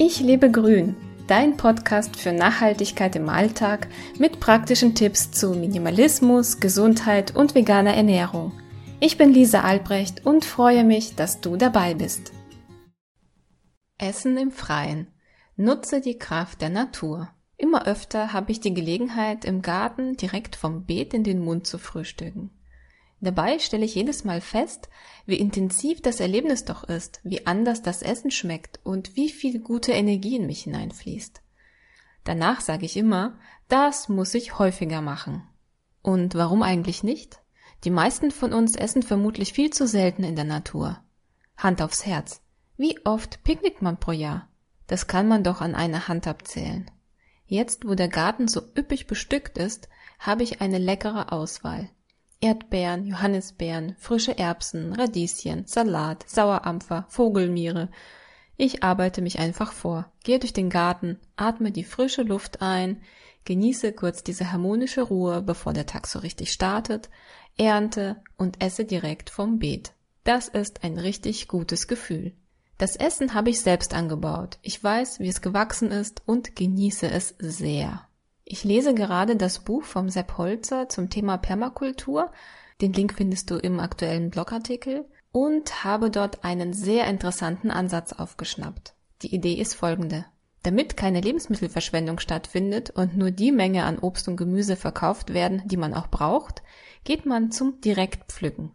Ich lebe grün, dein Podcast für Nachhaltigkeit im Alltag mit praktischen Tipps zu Minimalismus, Gesundheit und veganer Ernährung. Ich bin Lisa Albrecht und freue mich, dass du dabei bist. Essen im Freien. Nutze die Kraft der Natur. Immer öfter habe ich die Gelegenheit, im Garten direkt vom Beet in den Mund zu frühstücken. Dabei stelle ich jedes Mal fest, wie intensiv das Erlebnis doch ist, wie anders das Essen schmeckt und wie viel gute Energie in mich hineinfließt. Danach sage ich immer, das muss ich häufiger machen. Und warum eigentlich nicht? Die meisten von uns essen vermutlich viel zu selten in der Natur. Hand aufs Herz. Wie oft picknickt man pro Jahr? Das kann man doch an einer Hand abzählen. Jetzt, wo der Garten so üppig bestückt ist, habe ich eine leckere Auswahl. Erdbeeren, Johannisbeeren, frische Erbsen, Radieschen, Salat, Sauerampfer, Vogelmiere. Ich arbeite mich einfach vor, gehe durch den Garten, atme die frische Luft ein, genieße kurz diese harmonische Ruhe, bevor der Tag so richtig startet, ernte und esse direkt vom Beet. Das ist ein richtig gutes Gefühl. Das Essen habe ich selbst angebaut. Ich weiß, wie es gewachsen ist und genieße es sehr. Ich lese gerade das Buch vom Sepp Holzer zum Thema Permakultur. Den Link findest du im aktuellen Blogartikel und habe dort einen sehr interessanten Ansatz aufgeschnappt. Die Idee ist folgende. Damit keine Lebensmittelverschwendung stattfindet und nur die Menge an Obst und Gemüse verkauft werden, die man auch braucht, geht man zum Direktpflücken.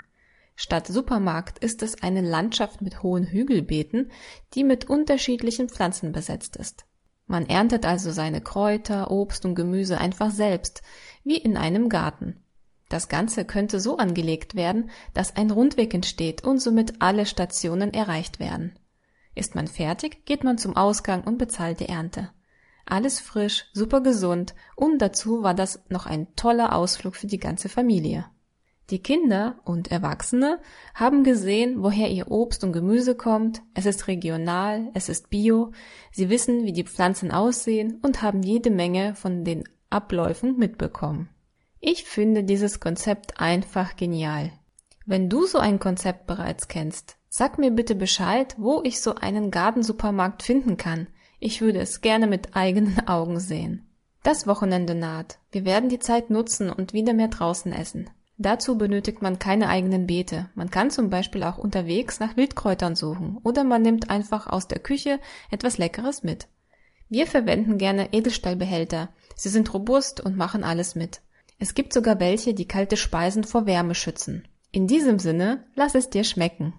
Statt Supermarkt ist es eine Landschaft mit hohen Hügelbeeten, die mit unterschiedlichen Pflanzen besetzt ist. Man erntet also seine Kräuter, Obst und Gemüse einfach selbst, wie in einem Garten. Das Ganze könnte so angelegt werden, dass ein Rundweg entsteht und somit alle Stationen erreicht werden. Ist man fertig, geht man zum Ausgang und bezahlt die Ernte. Alles frisch, super gesund und dazu war das noch ein toller Ausflug für die ganze Familie. Die Kinder und Erwachsene haben gesehen, woher ihr Obst und Gemüse kommt, es ist regional, es ist bio, sie wissen, wie die Pflanzen aussehen und haben jede Menge von den Abläufen mitbekommen. Ich finde dieses Konzept einfach genial. Wenn du so ein Konzept bereits kennst, sag mir bitte Bescheid, wo ich so einen Gartensupermarkt finden kann. Ich würde es gerne mit eigenen Augen sehen. Das Wochenende naht. Wir werden die Zeit nutzen und wieder mehr draußen essen. Dazu benötigt man keine eigenen Beete. Man kann zum Beispiel auch unterwegs nach Wildkräutern suchen oder man nimmt einfach aus der Küche etwas Leckeres mit. Wir verwenden gerne Edelstahlbehälter. Sie sind robust und machen alles mit. Es gibt sogar welche, die kalte Speisen vor Wärme schützen. In diesem Sinne, lass es dir schmecken.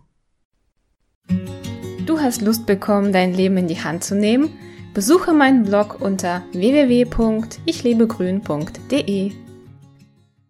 Du hast Lust bekommen, dein Leben in die Hand zu nehmen? Besuche meinen Blog unter www.ichlebegrün.de.